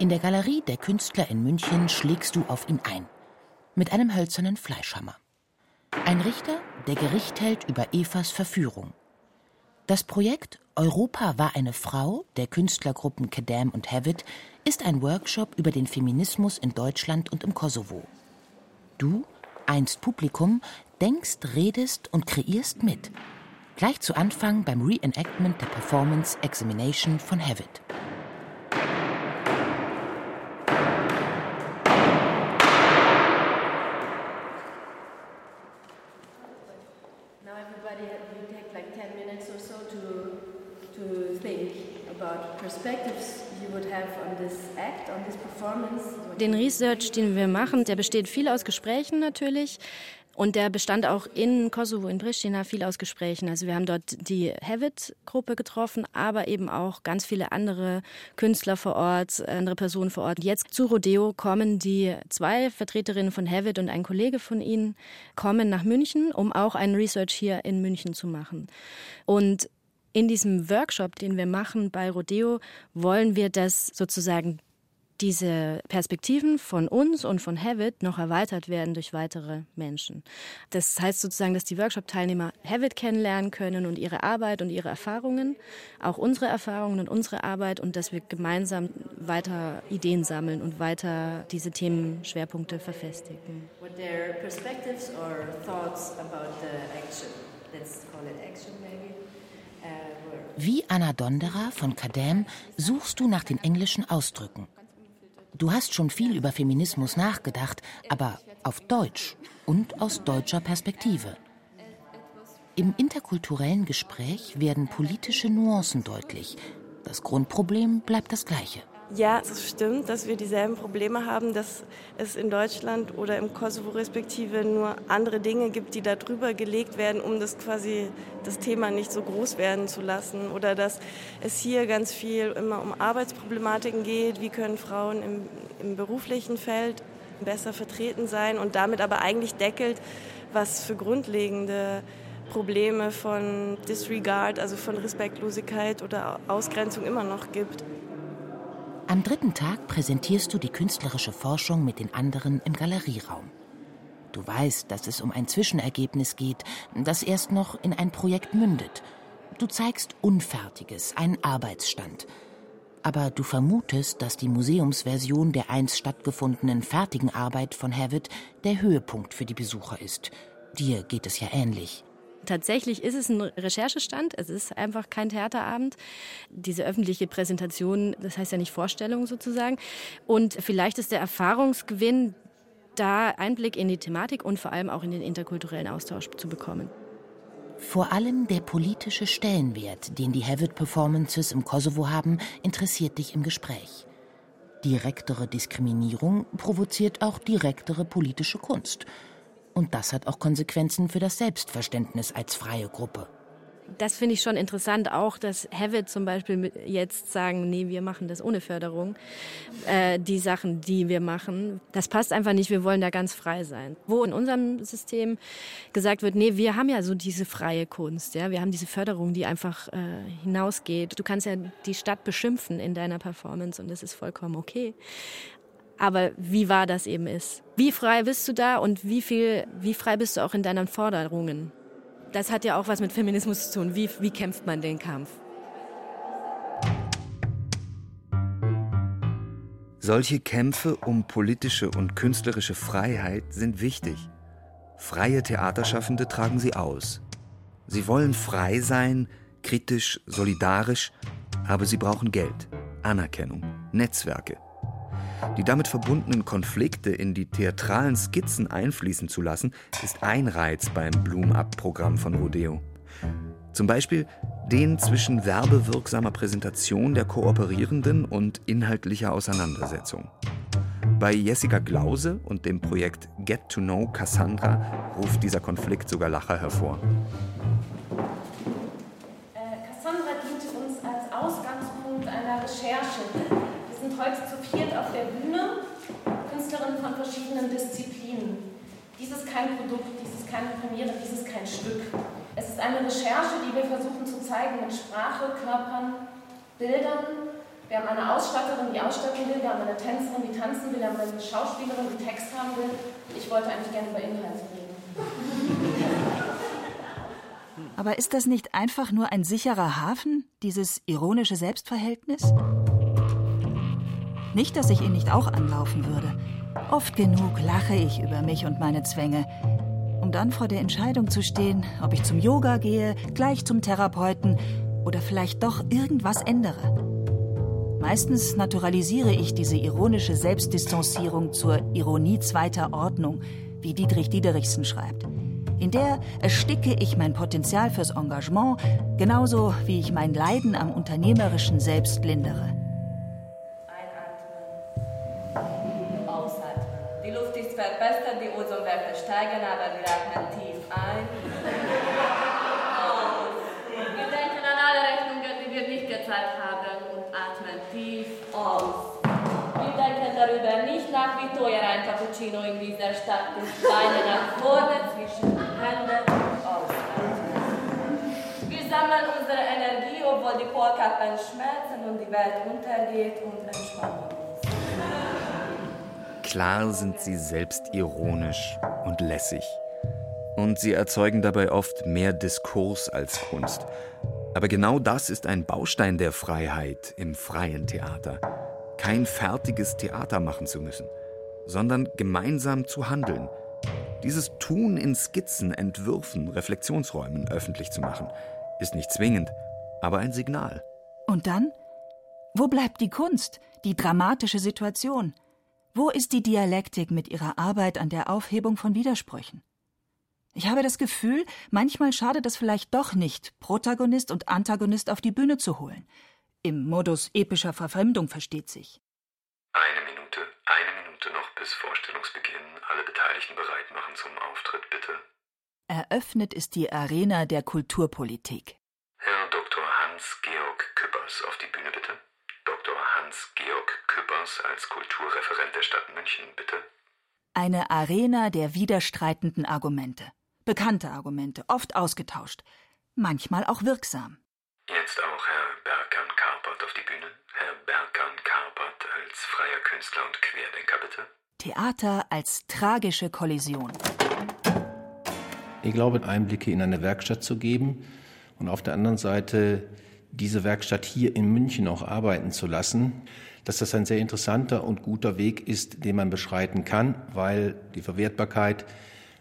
In der Galerie der Künstler in München schlägst du auf ihn ein. Mit einem hölzernen Fleischhammer. Ein Richter, der Gericht hält über Evas Verführung. Das Projekt Europa war eine Frau der Künstlergruppen Kedam und Hewitt ist ein Workshop über den Feminismus in Deutschland und im Kosovo. Du, einst Publikum, denkst, redest und kreierst mit Gleich zu Anfang beim Reenactment der Performance Examination von Hewitt. Now everybody will take like 10 minutes or so to, to think about perspectives Den Research, den wir machen, der besteht viel aus Gesprächen natürlich. Und der bestand auch in Kosovo, in Pristina, viel aus Gesprächen. Also wir haben dort die Hevet-Gruppe getroffen, aber eben auch ganz viele andere Künstler vor Ort, andere Personen vor Ort. Jetzt zu Rodeo kommen die zwei Vertreterinnen von Hevet und ein Kollege von ihnen kommen nach München, um auch einen Research hier in München zu machen. Und in diesem Workshop, den wir machen bei Rodeo, wollen wir das sozusagen diese Perspektiven von uns und von Havit noch erweitert werden durch weitere Menschen. Das heißt sozusagen, dass die Workshop-Teilnehmer Havit kennenlernen können und ihre Arbeit und ihre Erfahrungen, auch unsere Erfahrungen und unsere Arbeit und dass wir gemeinsam weiter Ideen sammeln und weiter diese Themenschwerpunkte verfestigen. What their perspectives or thoughts about the action? Let's call it action maybe. Uh, Wie Anna Donderer von Kadem suchst du nach den englischen Ausdrücken. Du hast schon viel über Feminismus nachgedacht, aber auf Deutsch und aus deutscher Perspektive. Im interkulturellen Gespräch werden politische Nuancen deutlich. Das Grundproblem bleibt das gleiche. Ja, es stimmt, dass wir dieselben Probleme haben, dass es in Deutschland oder im Kosovo respektive nur andere Dinge gibt, die da drüber gelegt werden, um das quasi das Thema nicht so groß werden zu lassen. Oder dass es hier ganz viel immer um Arbeitsproblematiken geht, wie können Frauen im, im beruflichen Feld besser vertreten sein und damit aber eigentlich deckelt, was für grundlegende Probleme von Disregard, also von Respektlosigkeit oder Ausgrenzung immer noch gibt. Am dritten Tag präsentierst du die künstlerische Forschung mit den anderen im Galerieraum. Du weißt, dass es um ein Zwischenergebnis geht, das erst noch in ein Projekt mündet. Du zeigst Unfertiges, einen Arbeitsstand. Aber du vermutest, dass die Museumsversion der einst stattgefundenen fertigen Arbeit von Havit der Höhepunkt für die Besucher ist. Dir geht es ja ähnlich. Tatsächlich ist es ein Recherchestand, es ist einfach kein Theaterabend. Diese öffentliche Präsentation, das heißt ja nicht Vorstellung sozusagen. Und vielleicht ist der Erfahrungsgewinn, da Einblick in die Thematik und vor allem auch in den interkulturellen Austausch zu bekommen. Vor allem der politische Stellenwert, den die Havit Performances im Kosovo haben, interessiert dich im Gespräch. Direktere Diskriminierung provoziert auch direktere politische Kunst. Und das hat auch Konsequenzen für das Selbstverständnis als freie Gruppe. Das finde ich schon interessant, auch dass Havit zum Beispiel jetzt sagen, nee, wir machen das ohne Förderung. Äh, die Sachen, die wir machen, das passt einfach nicht, wir wollen da ganz frei sein. Wo in unserem System gesagt wird, nee, wir haben ja so diese freie Kunst, ja, wir haben diese Förderung, die einfach äh, hinausgeht. Du kannst ja die Stadt beschimpfen in deiner Performance und das ist vollkommen okay aber wie wahr das eben ist. Wie frei bist du da und wie viel, wie frei bist du auch in deinen Forderungen? Das hat ja auch was mit Feminismus zu tun. Wie, wie kämpft man den Kampf? Solche Kämpfe um politische und künstlerische Freiheit sind wichtig. Freie Theaterschaffende tragen sie aus. Sie wollen frei sein, kritisch, solidarisch, aber sie brauchen Geld, Anerkennung, Netzwerke die damit verbundenen Konflikte in die theatralen Skizzen einfließen zu lassen, ist ein Reiz beim Bloom-Up-Programm von Rodeo. Zum Beispiel den zwischen werbewirksamer Präsentation der Kooperierenden und inhaltlicher Auseinandersetzung. Bei Jessica Glause und dem Projekt Get to Know Cassandra ruft dieser Konflikt sogar Lacher hervor. Äh, Cassandra dient uns als Ausgangspunkt einer Recherche sind heute zu viert auf der Bühne, Künstlerinnen von verschiedenen Disziplinen. Dies ist kein Produkt, dies ist keine Premiere, dies ist kein Stück. Es ist eine Recherche, die wir versuchen zu zeigen mit Sprache, Körpern, Bildern. Wir haben eine Ausstatterin, die ausstatten will, wir haben eine Tänzerin, die tanzen will, wir haben eine Schauspielerin, die Text haben will. Ich wollte eigentlich gerne über Inhalte reden. Aber ist das nicht einfach nur ein sicherer Hafen, dieses ironische Selbstverhältnis? Nicht, dass ich ihn nicht auch anlaufen würde. Oft genug lache ich über mich und meine Zwänge, um dann vor der Entscheidung zu stehen, ob ich zum Yoga gehe, gleich zum Therapeuten oder vielleicht doch irgendwas ändere. Meistens naturalisiere ich diese ironische Selbstdistanzierung zur Ironie zweiter Ordnung, wie Dietrich Diederichsen schreibt. In der ersticke ich mein Potenzial fürs Engagement, genauso wie ich mein Leiden am unternehmerischen Selbst lindere. Cappuccino in dieser Stadt ist. Beine nach vorne zwischen die Hände ausatmen. Wir sammeln unsere Energie, obwohl die Polkappen schmerzen und die Welt untergeht und entspannen uns. Klar sind sie selbstironisch und lässig. Und sie erzeugen dabei oft mehr Diskurs als Kunst. Aber genau das ist ein Baustein der Freiheit im freien Theater. Kein fertiges Theater machen zu müssen, sondern gemeinsam zu handeln. Dieses Tun in Skizzen, Entwürfen, Reflexionsräumen öffentlich zu machen, ist nicht zwingend, aber ein Signal. Und dann? Wo bleibt die Kunst, die dramatische Situation? Wo ist die Dialektik mit ihrer Arbeit an der Aufhebung von Widersprüchen? Ich habe das Gefühl, manchmal schadet es vielleicht doch nicht, Protagonist und Antagonist auf die Bühne zu holen. Im Modus epischer Verfremdung versteht sich. Eine Minute, bis Vorstellungsbeginn. Alle Beteiligten bereit machen zum Auftritt, bitte. Eröffnet ist die Arena der Kulturpolitik. Herr Dr. Hans-Georg Küppers auf die Bühne, bitte. Dr. Hans-Georg Küppers als Kulturreferent der Stadt München, bitte. Eine Arena der widerstreitenden Argumente. Bekannte Argumente, oft ausgetauscht. Manchmal auch wirksam. Jetzt auch Herr Berkan Karpert auf die Bühne. Herr Berkan Karpert als freier Künstler und Querdenker, bitte. Theater als tragische Kollision. Ich glaube, Einblicke in eine Werkstatt zu geben und auf der anderen Seite diese Werkstatt hier in München auch arbeiten zu lassen, dass das ein sehr interessanter und guter Weg ist, den man beschreiten kann, weil die Verwertbarkeit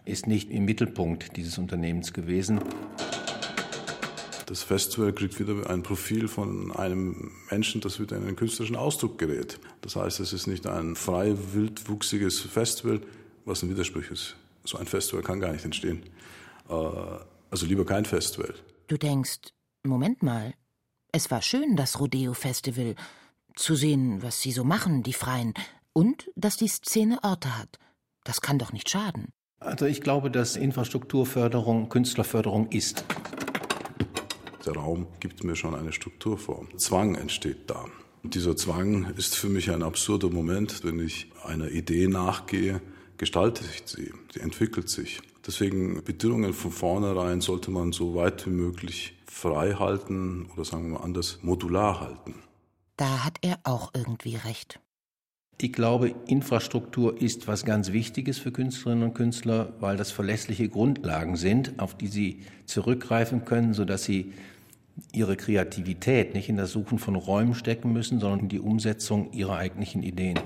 ist nicht im Mittelpunkt dieses Unternehmens gewesen. Das Festival kriegt wieder ein Profil von einem Menschen, das wieder in einen künstlerischen Ausdruck gerät. Das heißt, es ist nicht ein frei wildwuchsiges Festival, was ein Widerspruch ist. So ein Festival kann gar nicht entstehen. Äh, also lieber kein Festival. Du denkst, Moment mal, es war schön, das Rodeo-Festival. Zu sehen, was sie so machen, die Freien. Und dass die Szene Orte hat. Das kann doch nicht schaden. Also ich glaube, dass Infrastrukturförderung Künstlerförderung ist. Der Raum gibt mir schon eine Strukturform. Zwang entsteht da. Und dieser Zwang ist für mich ein absurder Moment. Wenn ich einer Idee nachgehe, gestaltet sich sie, sie entwickelt sich. Deswegen Bedingungen von vornherein sollte man so weit wie möglich frei halten oder sagen wir mal anders, modular halten. Da hat er auch irgendwie recht. Ich glaube, Infrastruktur ist was ganz Wichtiges für Künstlerinnen und Künstler, weil das verlässliche Grundlagen sind, auf die sie zurückgreifen können, sodass sie ihre Kreativität nicht in das Suchen von Räumen stecken müssen, sondern in die Umsetzung ihrer eigentlichen Ideen.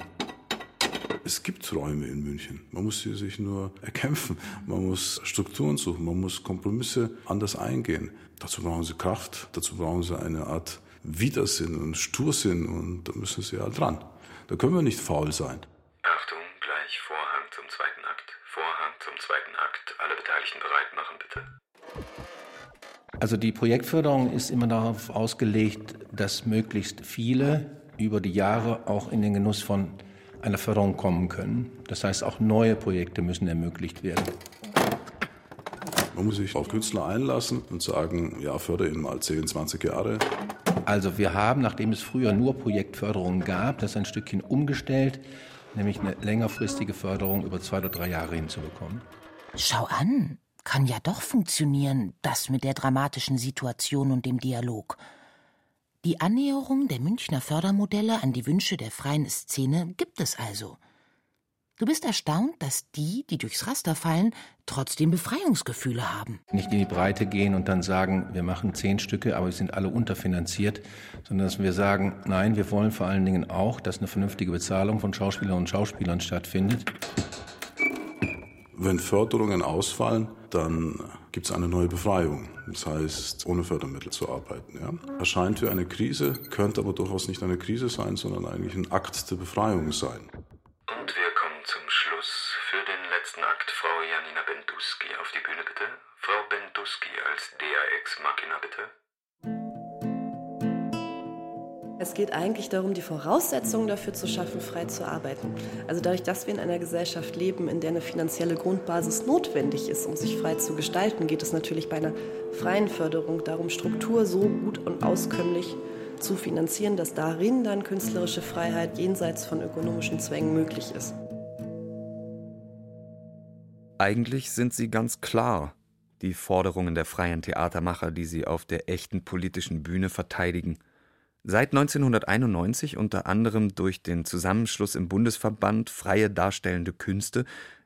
Es gibt Räume in München. Man muss sie sich nur erkämpfen. Man muss Strukturen suchen. Man muss Kompromisse anders eingehen. Dazu brauchen sie Kraft. Dazu brauchen sie eine Art Widersinn und Stursinn. Und da müssen sie ja dran. Da können wir nicht faul sein. Achtung, gleich Vorhang zum zweiten Akt. Vorhang zum zweiten Akt. Alle Beteiligten bereit machen, bitte. Also die Projektförderung ist immer darauf ausgelegt, dass möglichst viele über die Jahre auch in den Genuss von einer Förderung kommen können. Das heißt, auch neue Projekte müssen ermöglicht werden. Man muss sich auf Künstler einlassen und sagen, ja, fördere ihn mal 10, 20 Jahre. Also wir haben, nachdem es früher nur Projektförderung gab, das ein Stückchen umgestellt, nämlich eine längerfristige Förderung über zwei oder drei Jahre hinzubekommen. Schau an, kann ja doch funktionieren, das mit der dramatischen Situation und dem Dialog. Die Annäherung der Münchner Fördermodelle an die Wünsche der freien Szene gibt es also. Du bist erstaunt, dass die, die durchs Raster fallen, trotzdem Befreiungsgefühle haben. Nicht in die Breite gehen und dann sagen, wir machen zehn Stücke, aber wir sind alle unterfinanziert, sondern dass wir sagen, nein, wir wollen vor allen Dingen auch, dass eine vernünftige Bezahlung von Schauspielerinnen und Schauspielern stattfindet. Wenn Förderungen ausfallen, dann gibt es eine neue Befreiung. Das heißt, ohne Fördermittel zu arbeiten. Ja? Erscheint wie eine Krise, könnte aber durchaus nicht eine Krise sein, sondern eigentlich ein Akt der Befreiung sein. Und wir kommen zum Schluss für den letzten Akt. Frau Janina Benduski auf die Bühne, bitte. Frau Benduski als Dea Ex Machina, bitte. Es geht eigentlich darum, die Voraussetzungen dafür zu schaffen, frei zu arbeiten. Also dadurch, dass wir in einer Gesellschaft leben, in der eine finanzielle Grundbasis notwendig ist, um sich frei zu gestalten, geht es natürlich bei einer freien Förderung darum, Struktur so gut und auskömmlich zu finanzieren, dass darin dann künstlerische Freiheit jenseits von ökonomischen Zwängen möglich ist. Eigentlich sind sie ganz klar, die Forderungen der freien Theatermacher, die sie auf der echten politischen Bühne verteidigen. Seit 1991 unter anderem durch den Zusammenschluss im Bundesverband Freie Darstellende Künste,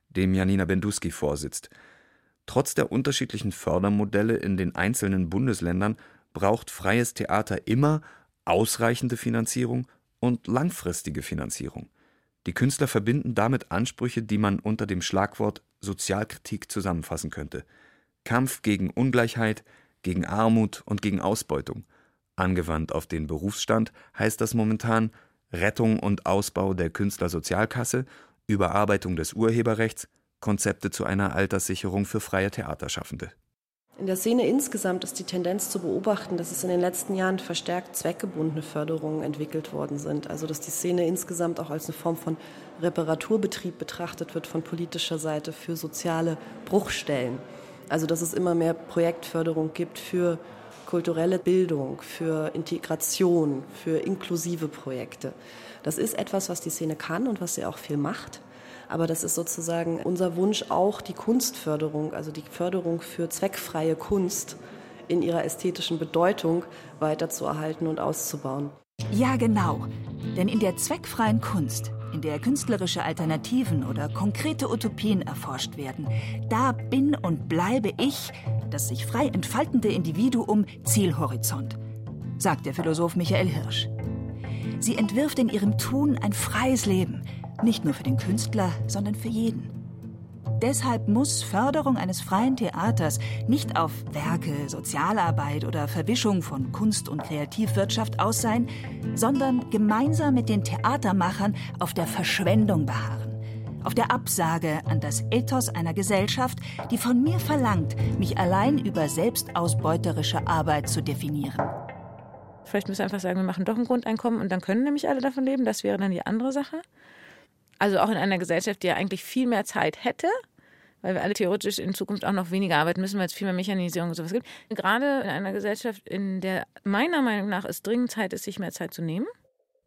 dem Janina Benduski vorsitzt. Trotz der unterschiedlichen Fördermodelle in den einzelnen Bundesländern braucht freies Theater immer ausreichende Finanzierung und langfristige Finanzierung. Die Künstler verbinden damit Ansprüche, die man unter dem Schlagwort Sozialkritik zusammenfassen könnte. Kampf gegen Ungleichheit, gegen Armut und gegen Ausbeutung. Angewandt auf den Berufsstand heißt das momentan Rettung und Ausbau der Künstlersozialkasse, Überarbeitung des Urheberrechts, Konzepte zu einer Alterssicherung für freie Theaterschaffende. In der Szene insgesamt ist die Tendenz zu beobachten, dass es in den letzten Jahren verstärkt zweckgebundene Förderungen entwickelt worden sind. Also dass die Szene insgesamt auch als eine Form von Reparaturbetrieb betrachtet wird von politischer Seite für soziale Bruchstellen. Also dass es immer mehr Projektförderung gibt für kulturelle Bildung, für Integration, für inklusive Projekte. Das ist etwas, was die Szene kann und was sie auch viel macht. Aber das ist sozusagen unser Wunsch auch, die Kunstförderung, also die Förderung für zweckfreie Kunst in ihrer ästhetischen Bedeutung weiterzuerhalten und auszubauen. Ja, genau. Denn in der zweckfreien Kunst, in der künstlerische Alternativen oder konkrete Utopien erforscht werden, da bin und bleibe ich, das sich frei entfaltende Individuum, Zielhorizont, sagt der Philosoph Michael Hirsch. Sie entwirft in ihrem Tun ein freies Leben, nicht nur für den Künstler, sondern für jeden. Deshalb muss Förderung eines freien Theaters nicht auf Werke, Sozialarbeit oder Verwischung von Kunst- und Kreativwirtschaft aus sein, sondern gemeinsam mit den Theatermachern auf der Verschwendung beharren auf der Absage an das Ethos einer Gesellschaft, die von mir verlangt, mich allein über selbstausbeuterische Arbeit zu definieren. Vielleicht müssen wir einfach sagen, wir machen doch ein Grundeinkommen und dann können nämlich alle davon leben. Das wäre dann die andere Sache. Also auch in einer Gesellschaft, die ja eigentlich viel mehr Zeit hätte, weil wir alle theoretisch in Zukunft auch noch weniger arbeiten müssen, weil es viel mehr Mechanisierung und sowas gibt. Gerade in einer Gesellschaft, in der meiner Meinung nach es dringend Zeit ist, sich mehr Zeit zu nehmen.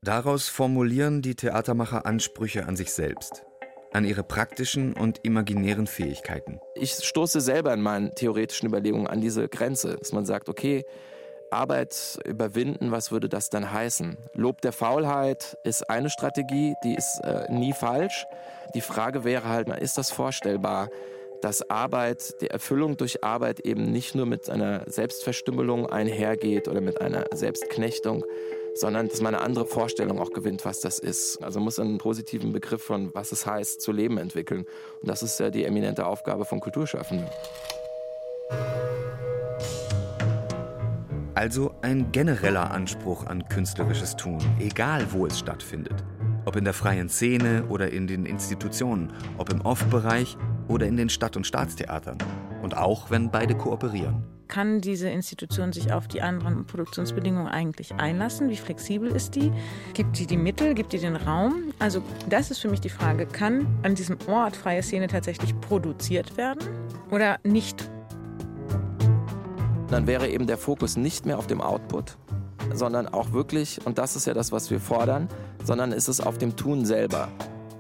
Daraus formulieren die Theatermacher Ansprüche an sich selbst, an ihre praktischen und imaginären Fähigkeiten. Ich stoße selber in meinen theoretischen Überlegungen an diese Grenze, dass man sagt, okay, Arbeit überwinden, was würde das dann heißen? Lob der Faulheit ist eine Strategie, die ist äh, nie falsch. Die Frage wäre halt, ist das vorstellbar, dass Arbeit, die Erfüllung durch Arbeit eben nicht nur mit einer Selbstverstümmelung einhergeht oder mit einer Selbstknechtung, sondern dass man eine andere Vorstellung auch gewinnt, was das ist. Also man muss einen positiven Begriff von, was es heißt, zu leben entwickeln. Und das ist ja die eminente Aufgabe von Kulturschaffenden. Also ein genereller Anspruch an künstlerisches Tun, egal wo es stattfindet. Ob in der freien Szene oder in den Institutionen, ob im Off-Bereich oder in den Stadt- und Staatstheatern. Und auch, wenn beide kooperieren. Kann diese Institution sich auf die anderen Produktionsbedingungen eigentlich einlassen? Wie flexibel ist die? Gibt die die Mittel? Gibt die den Raum? Also das ist für mich die Frage, kann an diesem Ort freie Szene tatsächlich produziert werden oder nicht? dann wäre eben der Fokus nicht mehr auf dem Output, sondern auch wirklich, und das ist ja das, was wir fordern, sondern ist es auf dem Tun selber.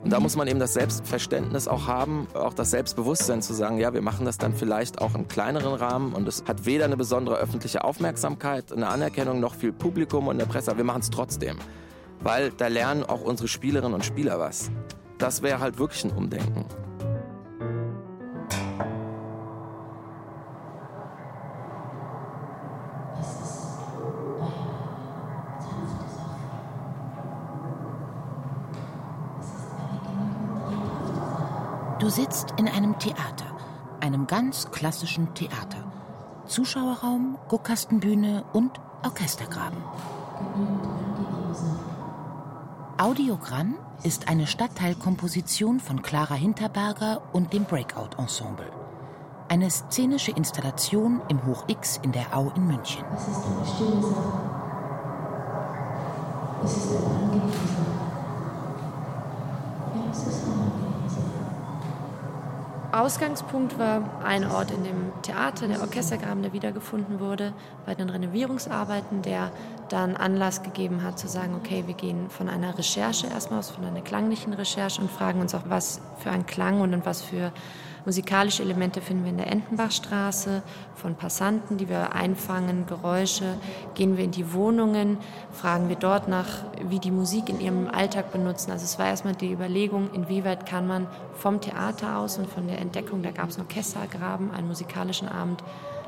Und da muss man eben das Selbstverständnis auch haben, auch das Selbstbewusstsein zu sagen, ja, wir machen das dann vielleicht auch im kleineren Rahmen und es hat weder eine besondere öffentliche Aufmerksamkeit, eine Anerkennung noch viel Publikum und der Presse, aber wir machen es trotzdem. Weil da lernen auch unsere Spielerinnen und Spieler was. Das wäre halt wirklich ein Umdenken. Du sitzt in einem Theater, einem ganz klassischen Theater. Zuschauerraum, Guckkastenbühne und Orchestergraben. Audiogramm ist eine Stadtteilkomposition von Clara Hinterberger und dem Breakout Ensemble. Eine szenische Installation im Hoch X in der Au in München. Es ist eine angenehme Sache. Es ist eine angenehme Sache. Ausgangspunkt war ein Ort in dem Theater, der Orchestergraben, der wiedergefunden wurde, bei den Renovierungsarbeiten, der dann Anlass gegeben hat zu sagen, okay, wir gehen von einer Recherche erstmal aus, von einer klanglichen Recherche und fragen uns auch, was für ein Klang und was für Musikalische Elemente finden wir in der Entenbachstraße, von Passanten, die wir einfangen, Geräusche. Gehen wir in die Wohnungen, fragen wir dort nach, wie die Musik in ihrem Alltag benutzen. Also es war erstmal die Überlegung, inwieweit kann man vom Theater aus und von der Entdeckung, da gab es einen Orchestergraben, einen musikalischen Abend,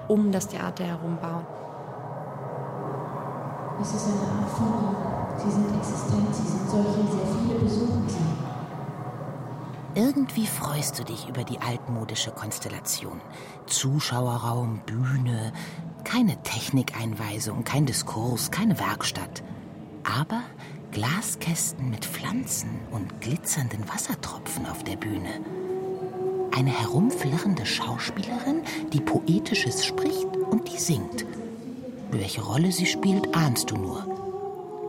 um das Theater herum bauen. Es ist eine Art von. Sie sind existent, sie sind solche, sehr viele besuchen sie. Irgendwie freust du dich über die altmodische Konstellation. Zuschauerraum, Bühne, keine Technikeinweisung, kein Diskurs, keine Werkstatt. Aber Glaskästen mit Pflanzen und glitzernden Wassertropfen auf der Bühne. Eine herumflirrende Schauspielerin, die Poetisches spricht und die singt. Welche Rolle sie spielt, ahnst du nur.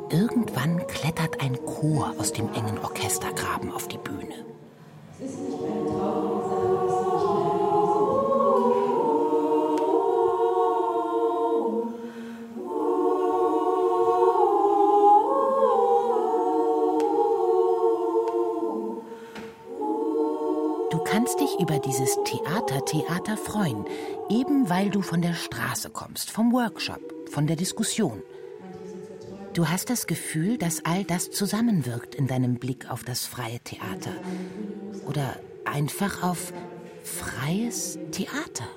Irgendwann klettert ein Chor aus dem engen Orchestergraben auf die Bühne. Theater-Theater freuen, eben weil du von der Straße kommst, vom Workshop, von der Diskussion. Du hast das Gefühl, dass all das zusammenwirkt in deinem Blick auf das freie Theater. Oder einfach auf freies Theater.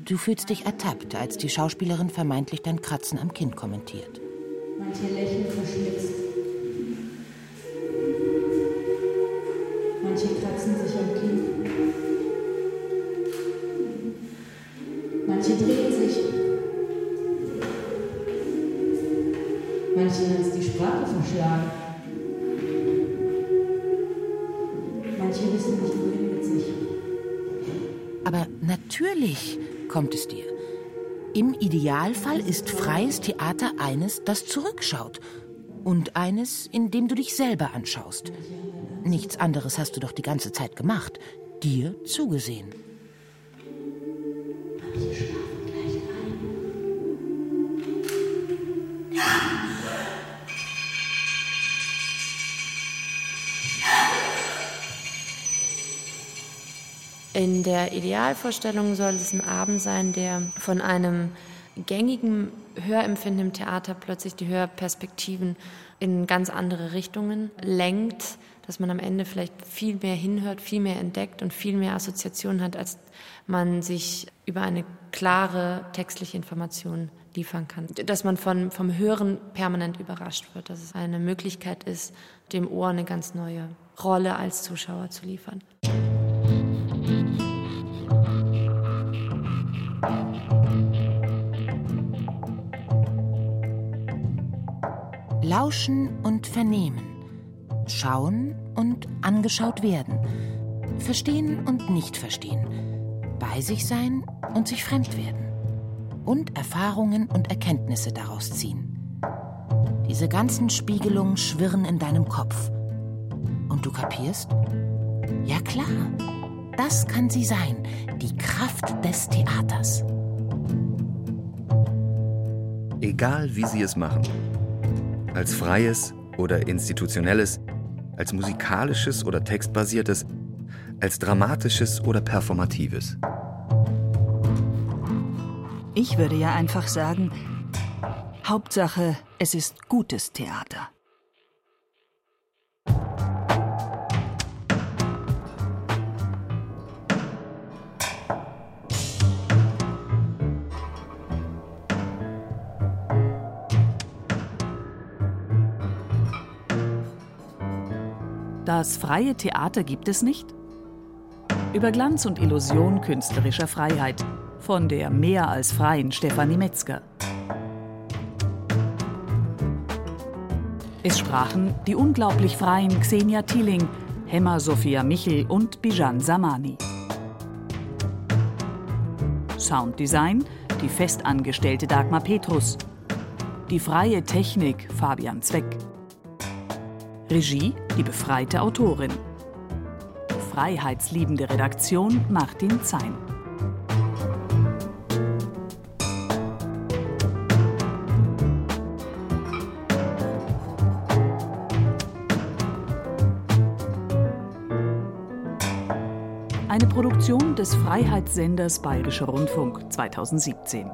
Du fühlst dich ertappt, als die Schauspielerin vermeintlich dein Kratzen am Kinn kommentiert. Manche lächeln verschmitzt. Manche kratzen sich Manche drehen sich. Manche hat es die Sprache verschlagen. Manche wissen nicht, wohin mit sich. Aber natürlich kommt es dir. Im Idealfall ist freies Theater eines, das zurückschaut. Und eines, in dem du dich selber anschaust. Nichts anderes hast du doch die ganze Zeit gemacht. Dir zugesehen. In der Idealvorstellung soll es ein Abend sein, der von einem gängigen Hörempfinden im Theater plötzlich die Hörperspektiven in ganz andere Richtungen lenkt, dass man am Ende vielleicht viel mehr hinhört, viel mehr entdeckt und viel mehr Assoziationen hat, als man sich über eine klare textliche Information liefern kann. Dass man von, vom Hören permanent überrascht wird, dass es eine Möglichkeit ist, dem Ohr eine ganz neue Rolle als Zuschauer zu liefern. Lauschen und vernehmen. Schauen und angeschaut werden. Verstehen und nicht verstehen. Bei sich sein und sich fremd werden. Und Erfahrungen und Erkenntnisse daraus ziehen. Diese ganzen Spiegelungen schwirren in deinem Kopf. Und du kapierst? Ja klar, das kann sie sein, die Kraft des Theaters. Egal wie sie es machen. Als freies oder institutionelles, als musikalisches oder textbasiertes, als dramatisches oder performatives. Ich würde ja einfach sagen, Hauptsache, es ist gutes Theater. Das freie Theater gibt es nicht? Über Glanz und Illusion künstlerischer Freiheit von der mehr als freien Stefanie Metzger. Es sprachen die unglaublich freien Xenia Thieling, Hemmer Sophia Michel und Bijan Samani. Sounddesign die festangestellte Dagmar Petrus. Die freie Technik Fabian Zweck. Regie die befreite Autorin. Freiheitsliebende Redaktion Martin Zein. Eine Produktion des Freiheitssenders Bayerischer Rundfunk 2017.